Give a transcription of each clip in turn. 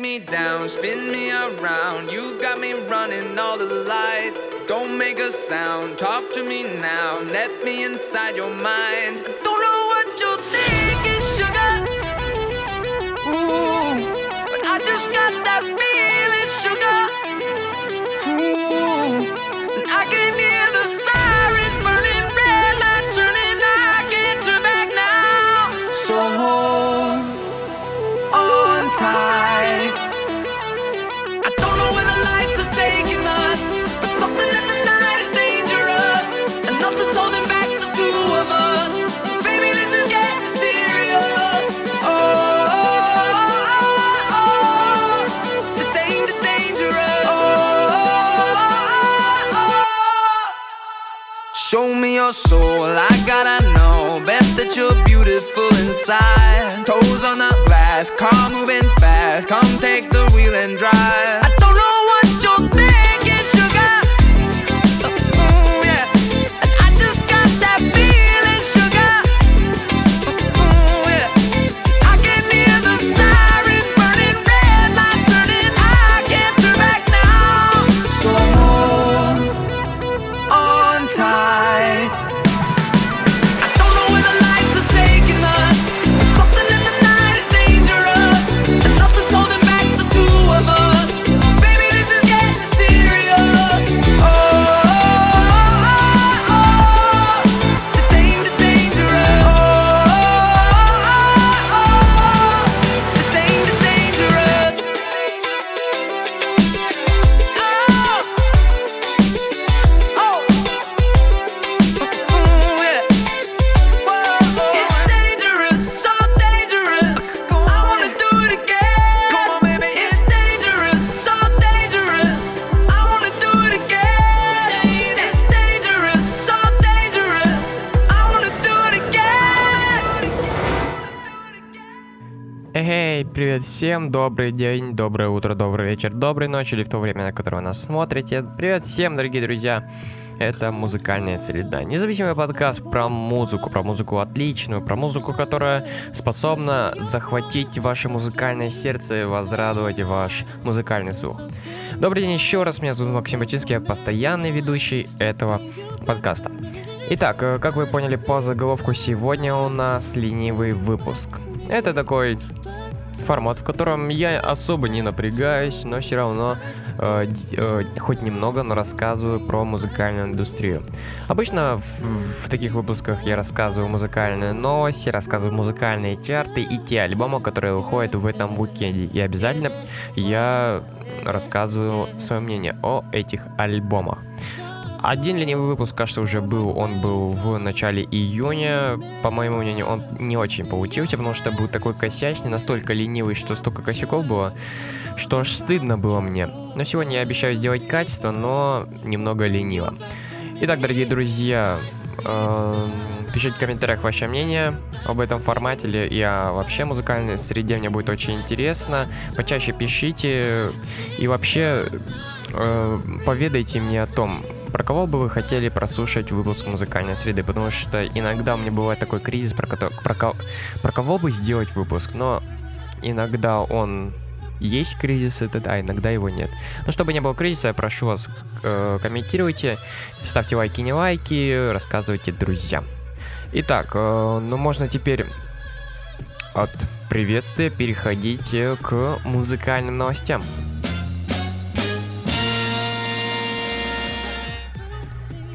me down, spin me around. You got me running all the lights. Don't make a sound, talk to me now. Let me inside your mind. Don't know what you're thinking, sugar. Ooh, but I just got that feeling, sugar. Ooh, and I can hear the sirens burning, red lights turning. I can't turn back now. So your soul, I gotta know. Best that you're beautiful inside. Toes on the glass, car moving fast. Come take the wheel and drive. Привет всем, добрый день, доброе утро, добрый вечер, доброй ночи или в то время, на которое вы нас смотрите. Привет всем, дорогие друзья. Это музыкальная среда. Независимый подкаст про музыку, про музыку отличную, про музыку, которая способна захватить ваше музыкальное сердце и возрадовать ваш музыкальный слух. Добрый день еще раз, меня зовут Максим Бачинский, я постоянный ведущий этого подкаста. Итак, э, как вы поняли по заголовку, сегодня у нас ленивый выпуск. Это такой формат, в котором я особо не напрягаюсь, но все равно э, э, хоть немного, но рассказываю про музыкальную индустрию. Обычно в, в таких выпусках я рассказываю музыкальные новости, рассказываю музыкальные чарты и те альбомы, которые выходят в этом уикенде. И обязательно я рассказываю свое мнение о этих альбомах. Один ленивый выпуск, кажется, уже был. Он был в начале июня. По моему мнению, он не очень получился, потому что был такой косячный, настолько ленивый, что столько косяков было, что аж стыдно было мне. Но сегодня я обещаю сделать качество, но немного лениво. Итак, дорогие друзья, эм, пишите в комментариях ваше мнение об этом формате или и вообще музыкальной среде. Мне будет очень интересно. Почаще пишите и вообще э, поведайте мне о том, про кого бы вы хотели прослушать выпуск музыкальной среды, потому что иногда у меня бывает такой кризис, про, кото- про, ко- про кого бы сделать выпуск, но иногда он есть кризис этот, а иногда его нет. Но чтобы не было кризиса, я прошу вас, э, комментируйте, ставьте лайки, не лайки, рассказывайте друзьям. Итак, э, ну можно теперь от приветствия переходить к музыкальным новостям.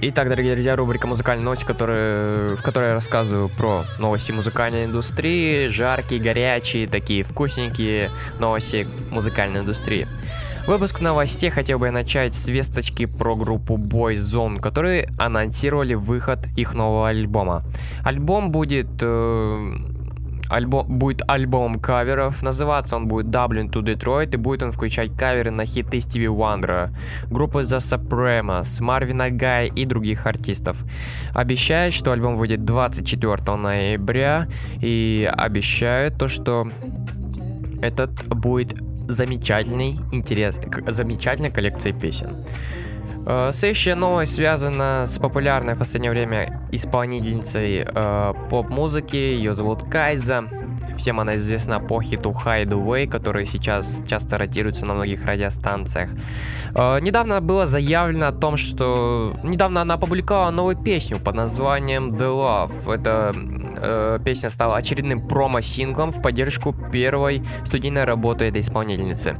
Итак, дорогие друзья, рубрика «Музыкальные новости», которые, в которой я рассказываю про новости музыкальной индустрии, жаркие, горячие, такие вкусненькие новости музыкальной индустрии. Выпуск новостей хотел бы начать с весточки про группу Boyzone, которые анонсировали выход их нового альбома. Альбом будет... э, альбом, будет альбомом каверов, называться он будет Dublin to Detroit, и будет он включать каверы на хиты Стиви Уандера, группы The Supremes, Марвина Гая и других артистов. Обещают, что альбом выйдет 24 ноября, и обещают то, что этот будет замечательный, интерес, к- замечательной коллекцией песен. Э, Следующая новость связана с популярной в последнее время исполнительницей э, поп-музыки. Ее зовут Кайза. Всем она известна по хиту Hideaway, который сейчас часто ротируется на многих радиостанциях. Э, недавно было заявлено о том, что... Недавно она опубликовала новую песню под названием The Love. Эта э, песня стала очередным промо-синглом в поддержку первой студийной работы этой исполнительницы.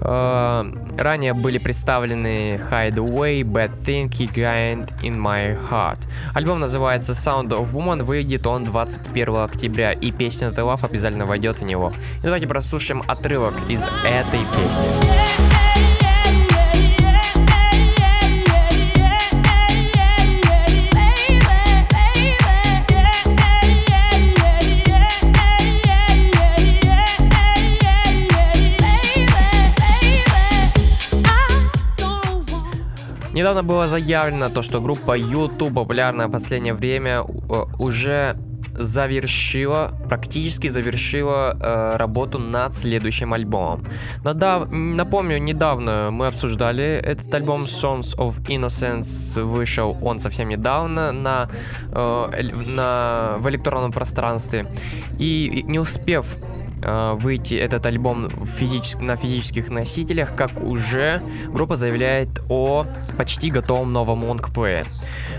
Э, ранее были представлены Hideaway, Bad Thing Giant in My Heart. Альбом называется Sound of Woman, выйдет он 21 октября, и песня The Love обязательно войдет в него. И давайте прослушаем отрывок из этой песни. Недавно было заявлено то, что группа YouTube, популярная в последнее время, э, уже завершила, практически завершила э, работу над следующим альбомом. Надав, напомню, недавно мы обсуждали этот альбом Songs of Innocence, вышел он совсем недавно на, э, на, в электронном пространстве. И не успев выйти этот альбом физически, на физических носителях, как уже группа заявляет о почти готовом новом лонгплее.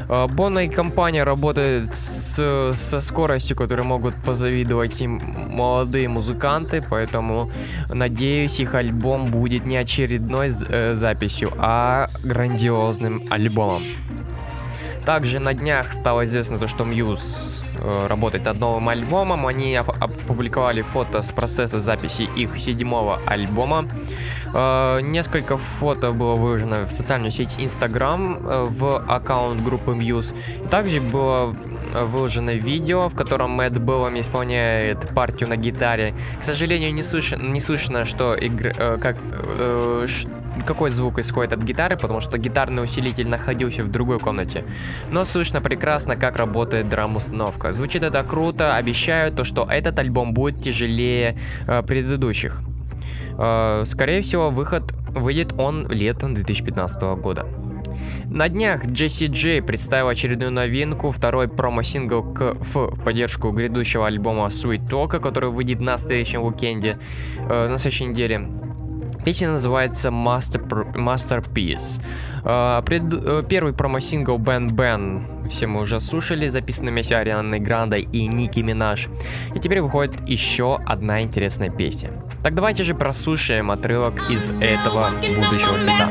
Э, Бонна и компания работают с, со скоростью, которой могут позавидовать им молодые музыканты, поэтому надеюсь, их альбом будет не очередной э, записью, а грандиозным альбомом. Также на днях стало известно то, что Muse Э, работать над новым альбомом. Они опубликовали фото с процесса записи их седьмого альбома. Э, несколько фото было выложено в социальную сеть Instagram э, в аккаунт группы Muse. Также было выложено видео, в котором Мэтт Беллами исполняет партию на гитаре. К сожалению, не слышно, не слышно что игр, как, какой звук исходит от гитары, потому что гитарный усилитель находился в другой комнате. Но слышно прекрасно, как работает драм-установка. Звучит это круто, обещаю то, что этот альбом будет тяжелее э, предыдущих. Э, скорее всего, выход выйдет он летом 2015 года. На днях Джесси Джей представил очередную новинку, второй промо-сингл к, в поддержку грядущего альбома Sweet Talk, который выйдет на следующем уикенде, э, на следующей неделе. Песня называется Master, Masterpiece. Uh, пред, uh, первый промо-сингл Бен Бен все мы уже слушали, записанный вместе Арианой Грандой и Ники Минаж. И теперь выходит еще одна интересная песня. Так давайте же прослушаем отрывок из этого будущего хита.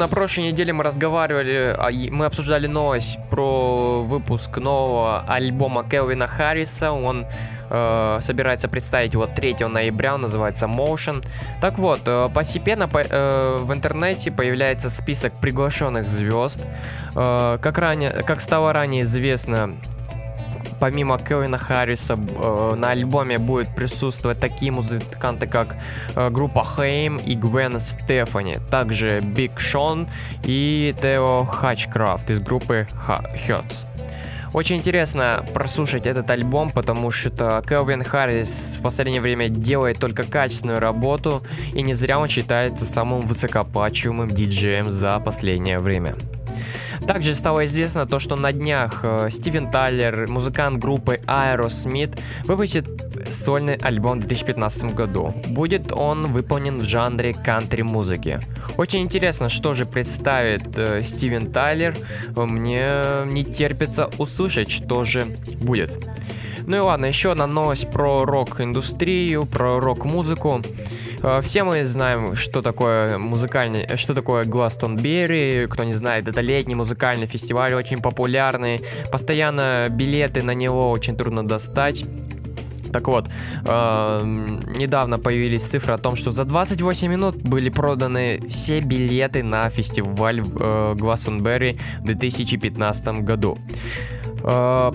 На прошлой неделе мы разговаривали, а, мы обсуждали новость про выпуск нового альбома Келвина Харриса. Он э, собирается представить его 3 ноября, он называется Motion. Так вот, э, постепенно по, э, в интернете появляется список приглашенных звезд. Э, как, ранее, как стало ранее известно, помимо Кевина Харриса э, на альбоме будут присутствовать такие музыканты, как э, группа Хейм и Гвен Стефани, также Биг Шон и Тео Хачкрафт из группы Hurts. Очень интересно прослушать этот альбом, потому что Келвин Харрис в последнее время делает только качественную работу, и не зря он считается самым высокоплачиваемым диджеем за последнее время. Также стало известно то, что на днях э, Стивен Тайлер, музыкант группы Aerosmith, выпустит сольный альбом в 2015 году. Будет он выполнен в жанре кантри-музыки. Очень интересно, что же представит э, Стивен Тайлер. Мне не терпится услышать, что же будет. Ну и ладно, еще одна новость про рок-индустрию, про рок-музыку. Э, все мы знаем, что такое музыкальный, что такое Гластонберри. Кто не знает, это летний музыкальный фестиваль, очень популярный. Постоянно билеты на него очень трудно достать. Так вот, э, недавно появились цифры о том, что за 28 минут были проданы все билеты на фестиваль э, Гластонберри в 2015 году. Э,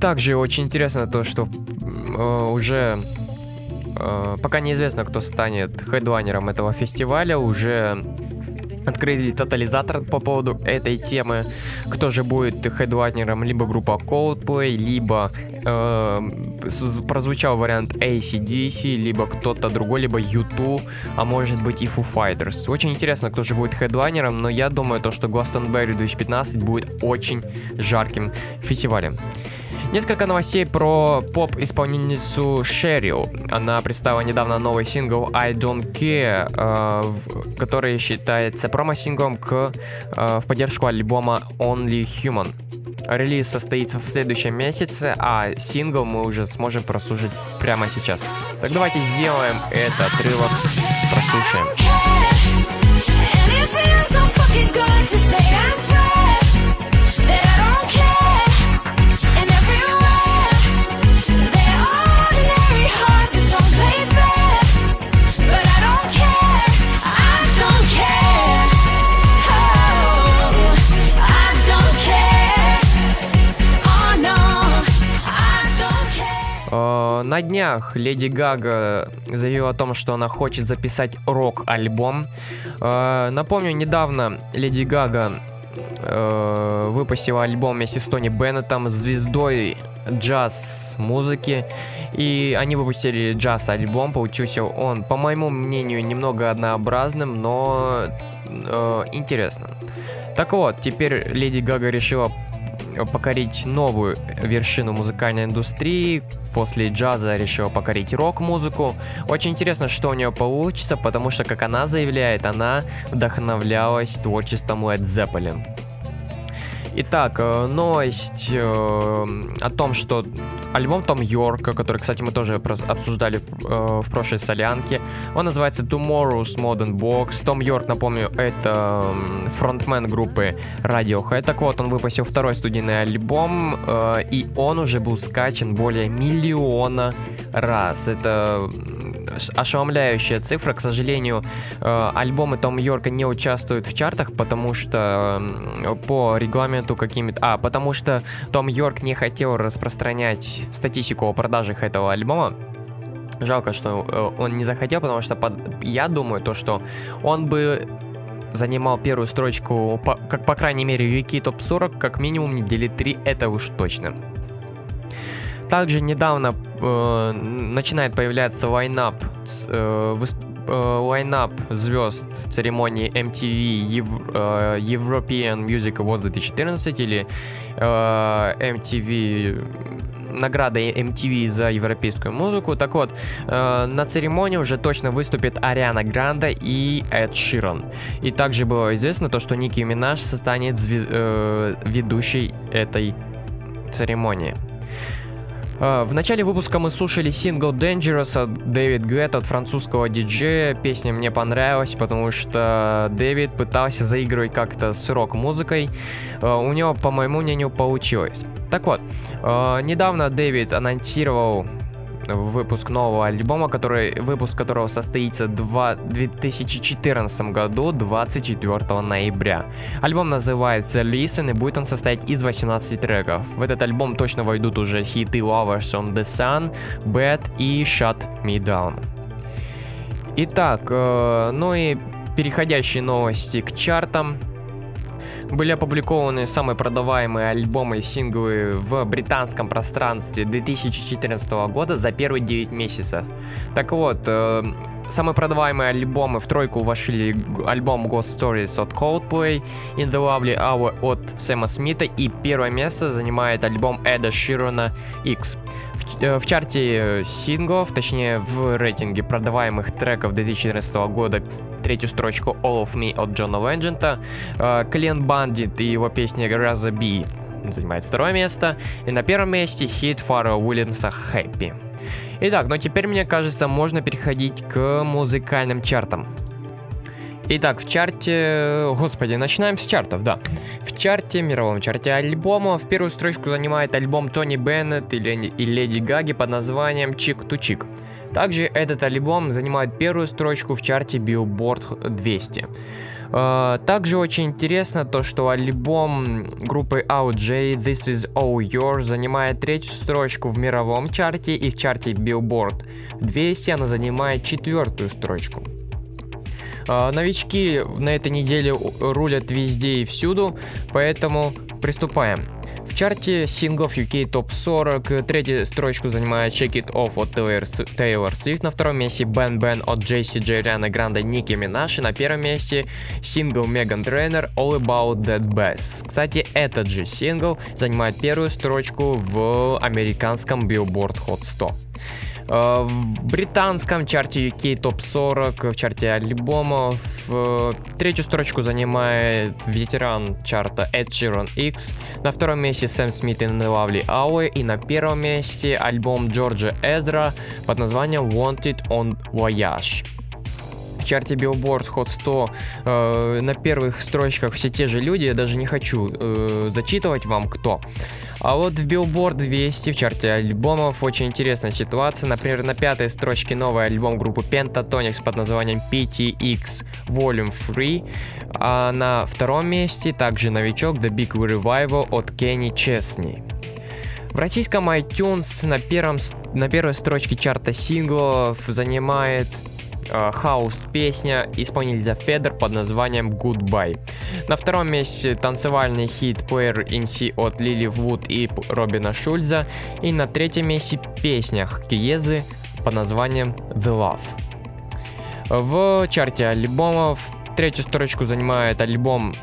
также очень интересно то, что э, уже э, пока неизвестно, кто станет хедлайнером этого фестиваля. Уже открыли тотализатор по поводу этой темы. Кто же будет хедлайнером? Либо группа Coldplay, либо э, прозвучал вариант ACDC, либо кто-то другой, либо U2, а может быть и Foo Fighters. Очень интересно, кто же будет хедлайнером, но я думаю, то, что Glastonbury 2015 будет очень жарким фестивалем. Несколько новостей про поп-исполнительницу Шерил. Она представила недавно новый сингл I Don't Care, э, который считается промо-синглом к, э, в поддержку альбома Only Human. Релиз состоится в следующем месяце, а сингл мы уже сможем прослушать прямо сейчас. Так давайте сделаем этот отрывок, прослушаем. На днях Леди Гага заявила о том, что она хочет записать рок-альбом. Э, напомню, недавно Леди Гага э, выпустила альбом вместе с Тони Беннетом, звездой джаз-музыки. И они выпустили джаз-альбом. Получился он, по моему мнению, немного однообразным, но э, интересным. Так вот, теперь Леди Гага решила покорить новую вершину музыкальной индустрии. После джаза решила покорить рок-музыку. Очень интересно, что у нее получится, потому что, как она заявляет, она вдохновлялась творчеством Led Zeppelin. Итак, э, новость э, о том, что альбом Том Йорка, который, кстати, мы тоже обсуждали э, в прошлой солянке, он называется Tomorrow's Modern Box. Том Йорк, напомню, это фронтмен группы Radiohead. Так вот, он выпустил второй студийный альбом, и он уже был скачан более миллиона раз. Это ошеломляющая цифра. К сожалению, э, альбомы Том Йорка не участвуют в чартах, потому что по регламенту какими-то... А, потому что Том Йорк не хотел распространять статистику о продажах этого альбома. Жалко, что э, он не захотел, потому что под... я думаю, то, что он бы занимал первую строчку, по, как по крайней мере, UK топ 40, как минимум недели 3, это уж точно. Также недавно э, начинает появляться лайнап, э, э, лайнап звезд церемонии MTV Ев, э, European Music Awards 2014 или э, MTV награда MTV за европейскую музыку. Так вот, э, на церемонии уже точно выступит Ариана Гранда и Эд Широн. И также было известно то, что Ники Минаж станет звез- э, ведущей этой церемонии. А, в начале выпуска мы слушали сингл Dangerous от Дэвид Гэт от французского диджея. Песня мне понравилась, потому что Дэвид пытался заигрывать как-то с рок-музыкой. А, у него, по моему мнению, получилось. Так вот, а, недавно Дэвид анонсировал выпуск нового альбома, который, выпуск которого состоится в 2014 году, 24 ноября. Альбом называется Listen, и будет он состоять из 18 треков. В этот альбом точно войдут уже хиты Lovers on the Sun, Bad и Shut Me Down. Итак, э, ну и переходящие новости к чартам были опубликованы самые продаваемые альбомы и синглы в британском пространстве 2014 года за первые 9 месяцев. Так вот, э, Самые продаваемые альбомы в тройку вошли альбом Ghost Stories от Coldplay, In the Lovely Hour от Сэма Смита и первое место занимает альбом Эда Широна X. Э, в чарте синглов, точнее в рейтинге продаваемых треков 2014 года третью строчку All of Me от Джона Лэнджента, Клиент Бандит и его песня Rather Be занимает второе место, и на первом месте хит Фара Уильямса Happy. Итак, но теперь, мне кажется, можно переходить к музыкальным чартам. Итак, в чарте... Господи, начинаем с чартов, да. В чарте, мировом чарте альбома, в первую строчку занимает альбом Тони Беннет и, и Леди Гаги под названием «Чик ту Чик». Также этот альбом занимает первую строчку в чарте Billboard 200. Э, также очень интересно то, что альбом группы OJ This Is All Yours занимает третью строчку в мировом чарте и в чарте Billboard 200 она занимает четвертую строчку. Э, новички на этой неделе рулят везде и всюду, поэтому приступаем чарте синглов UK топ 40 третью строчку занимает Check It Off от Taylor Swift, на втором месте Ben Ben от Джейси Джей Риана Гранда Ники Минаж, и на первом месте сингл Megan Trainor All About That Bass. Кстати, этот же сингл занимает первую строчку в американском Billboard Hot 100. Э, в британском чарте UK топ 40, в чарте альбомов. Третью строчку занимает ветеран чарта Ed Sheeran X. На втором месте Сэм Смит и Lovely Hour. И на первом месте альбом Джорджа Эзра под названием Wanted on Voyage чарте Billboard Hot 100 э, на первых строчках все те же люди, я даже не хочу э, зачитывать вам кто. А вот в Billboard 200 в чарте альбомов очень интересная ситуация. Например, на пятой строчке новый альбом группы Pentatonix под названием PTX Volume 3. А на втором месте также новичок The Big Revival от Кенни Чесни. В российском iTunes на, первом, на первой строчке чарта синглов занимает Э, хаус песня исполнителя Feder под названием Goodbye. На втором месте танцевальный хит Prayer in от Лили Вуд и Робина Шульза. И на третьем месте песня Киезы под названием The Love. В чарте альбомов третью строчку занимает альбом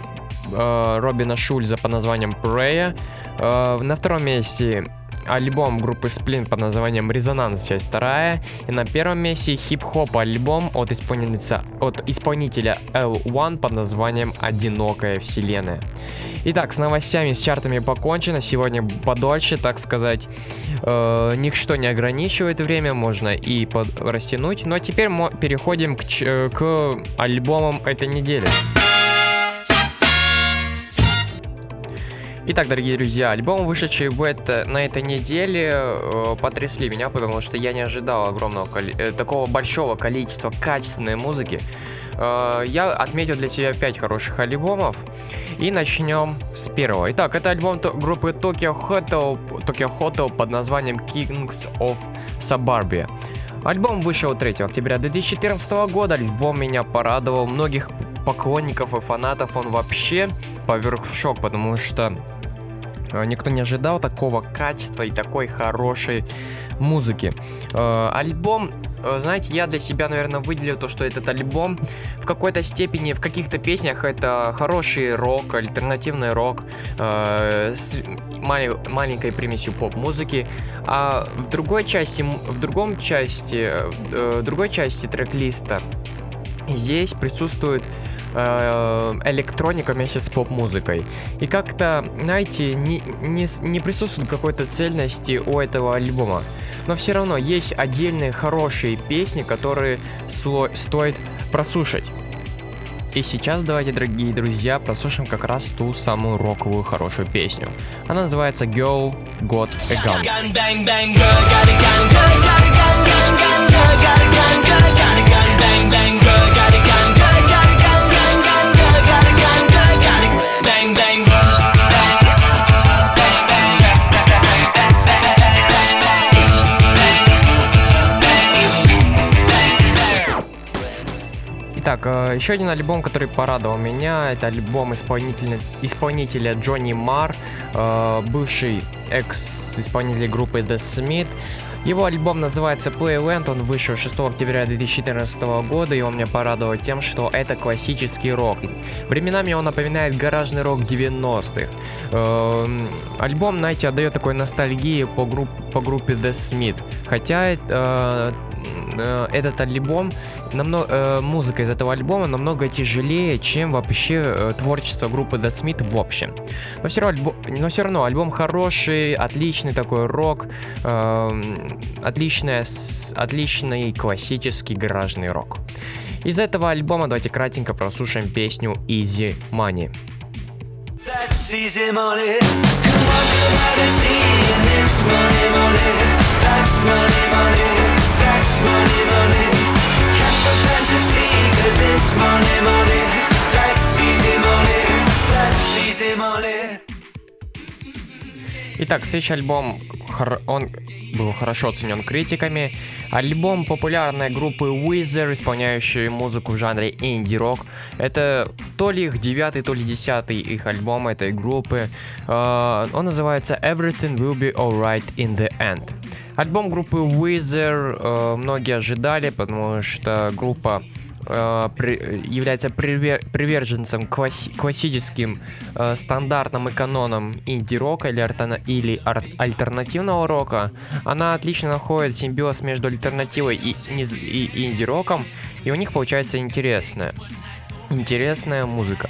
э, Робина Шульза под названием Prayer. Э, на втором месте альбом группы Splin под названием Резонанс, часть вторая. И на первом месте хип-хоп альбом от исполнителя, от исполнителя L1 под названием Одинокая вселенная. Итак, с новостями, с чартами покончено. Сегодня подольше, так сказать. Э, ничто не ограничивает время, можно и под... растянуть. Но теперь мы переходим к, к альбомам этой недели. Итак, дорогие друзья, альбом, вышедший в это, на этой неделе, э, потрясли меня, потому что я не ожидал огромного, э, такого большого количества качественной музыки. Э, я отметил для себя 5 хороших альбомов. И начнем с первого. Итак, это альбом группы Tokyo Hotel, Tokyo Hotel под названием Kings of Suburbia. Альбом вышел 3 октября 2014 года. Альбом меня порадовал. Многих поклонников и фанатов он вообще поверг в шок, потому что никто не ожидал такого качества и такой хорошей музыки. Э, альбом э, знаете, я для себя, наверное, выделил то, что этот альбом в какой-то степени, в каких-то песнях это хороший рок, альтернативный рок э, с мал- маленькой примесью поп-музыки, а в другой части, в другом части, э, другой части трек-листа здесь присутствует Э, электроника вместе с поп-музыкой. И как-то, знаете, не, не, не присутствует какой-то цельности у этого альбома. Но все равно есть отдельные хорошие песни, которые сло- стоит прослушать. И сейчас давайте, дорогие друзья, послушаем как раз ту самую роковую хорошую песню. Она называется Girl Got a Gun. Еще один альбом, который порадовал меня, это альбом исполнителя, исполнителя Джонни Мар, э, бывший экс-исполнитель группы The Smith. Его альбом называется Playland, он вышел 6 октября 2014 года, и он меня порадовал тем, что это классический рок. Временами он напоминает гаражный рок 90-х. Эм, альбом, знаете, отдает такой ностальгии по, групп, по группе The Smith. Хотя э, э, этот альбом, намного, э, музыка из этого альбома намного тяжелее, чем вообще э, творчество группы The Smith в общем. Но все, равно, но все равно альбом хороший, отличный такой рок, э, отличная, отличный классический гаражный рок. Из этого альбома давайте кратенько прослушаем песню Easy Money. That's easy money. Come on, humanity, and it's money, money. That's money, money. That's money, money. Catch the fantasy, cause it's money, money. That's easy money. That's easy money. Итак, следующий альбом, он был хорошо оценен критиками. Альбом популярной группы Weezer, исполняющей музыку в жанре инди-рок. Это то ли их девятый, то ли десятый их альбом этой группы. А, он называется Everything Will Be Alright in the End. Альбом группы Weezer э, многие ожидали, потому что группа э, является приверженцем класс, классическим э, стандартным и канонам инди-рока или, или альтернативного рока, она отлично находит симбиоз между альтернативой и, и, и инди-роком, и у них получается интересная, интересная музыка.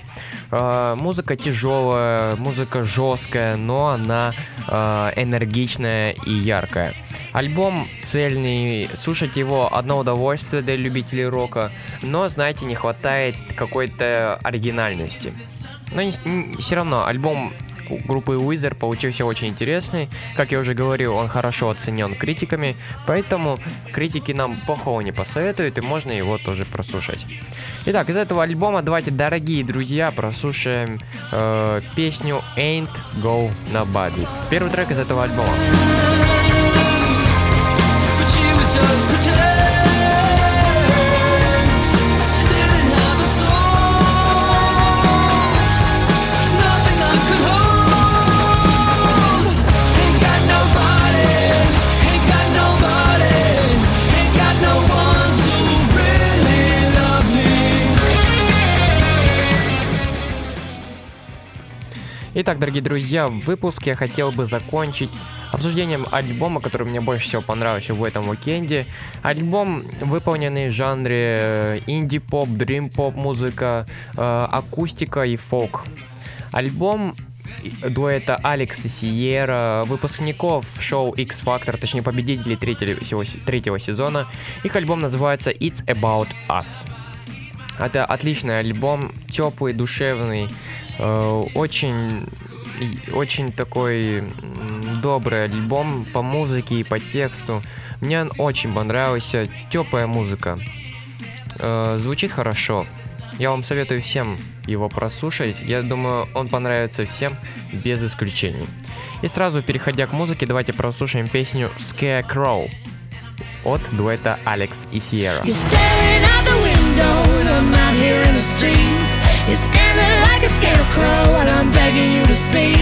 Э, музыка тяжелая, музыка жесткая, но она э, энергичная и яркая. Альбом цельный, слушать его одно удовольствие для любителей рока, но, знаете, не хватает какой-то оригинальности. Но не, не, все равно альбом группы Wizard получился очень интересный. Как я уже говорил, он хорошо оценен критиками, поэтому критики нам плохого не посоветуют, и можно его тоже прослушать. Итак, из этого альбома давайте, дорогие друзья, прослушаем э, песню Ain't Go Nobody. Первый трек из этого альбома. just pretend Итак, дорогие друзья, в выпуске я хотел бы закончить обсуждением альбома, который мне больше всего понравился в этом уикенде. Альбом, выполненный в жанре э, инди-поп, дрим-поп музыка, э, акустика и фолк. Альбом дуэта Алекс и Сиера, выпускников шоу X Factor, точнее победителей третьего, третьего сезона. Их альбом называется It's About Us. Это отличный альбом, теплый, душевный, очень очень такой добрый альбом по музыке и по тексту. Мне он очень понравился. Теплая музыка. Э, звучит хорошо. Я вам советую всем его прослушать. Я думаю, он понравится всем без исключений. И сразу переходя к музыке, давайте прослушаем песню Scarecrow от дуэта Алекс и Сиера. You're standing like a scarecrow and I'm begging you to speak.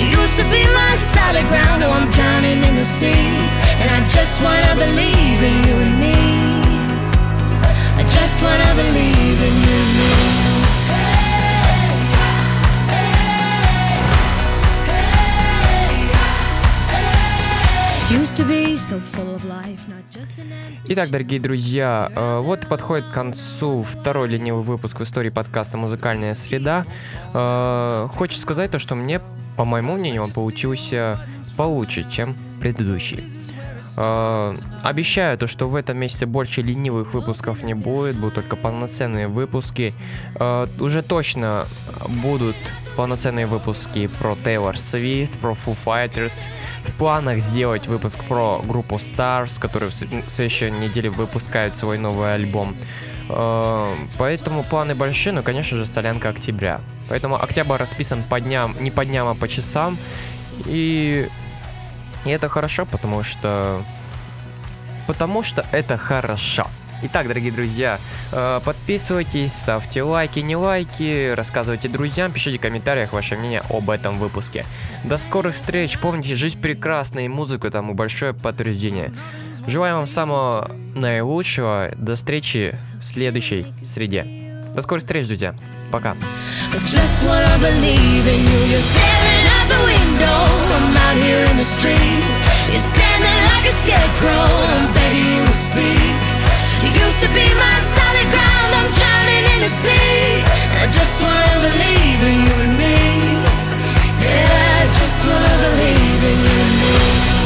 You used to be my solid ground, now I'm drowning in the sea. And I just wanna believe in you and me. I just wanna believe in you and me. Итак, дорогие друзья, э, вот подходит к концу второй ленивый выпуск в истории подкаста «Музыкальная среда». Э, хочу сказать то, что мне, по моему мнению, он получился получше, чем предыдущий. Э, обещаю то, что в этом месяце больше ленивых выпусков не будет, будут только полноценные выпуски. Уже точно будут полноценные выпуски про Тейлор Свифт, про Foo Fighters. В планах сделать выпуск про группу Stars, которые в следующей неделе выпускают свой новый альбом. Э, поэтому планы большие, но, конечно же, солянка октября. Поэтому октябрь расписан по дням, не по дням, а по часам. И, и это хорошо, потому что... Потому что это хорошо. Итак, дорогие друзья, э, подписывайтесь, ставьте лайки, не лайки, рассказывайте друзьям, пишите в комментариях ваше мнение об этом выпуске. До скорых встреч, помните, жизнь прекрасна и музыка тому большое подтверждение. Желаю вам самого наилучшего, до встречи в следующей среде. До скорых встреч, друзья. Пока. You're standing like a scarecrow, I'm begging you speak. You used to be my solid ground. I'm drowning in the sea. I just wanna believe in you and me. Yeah, I just wanna believe in you and me.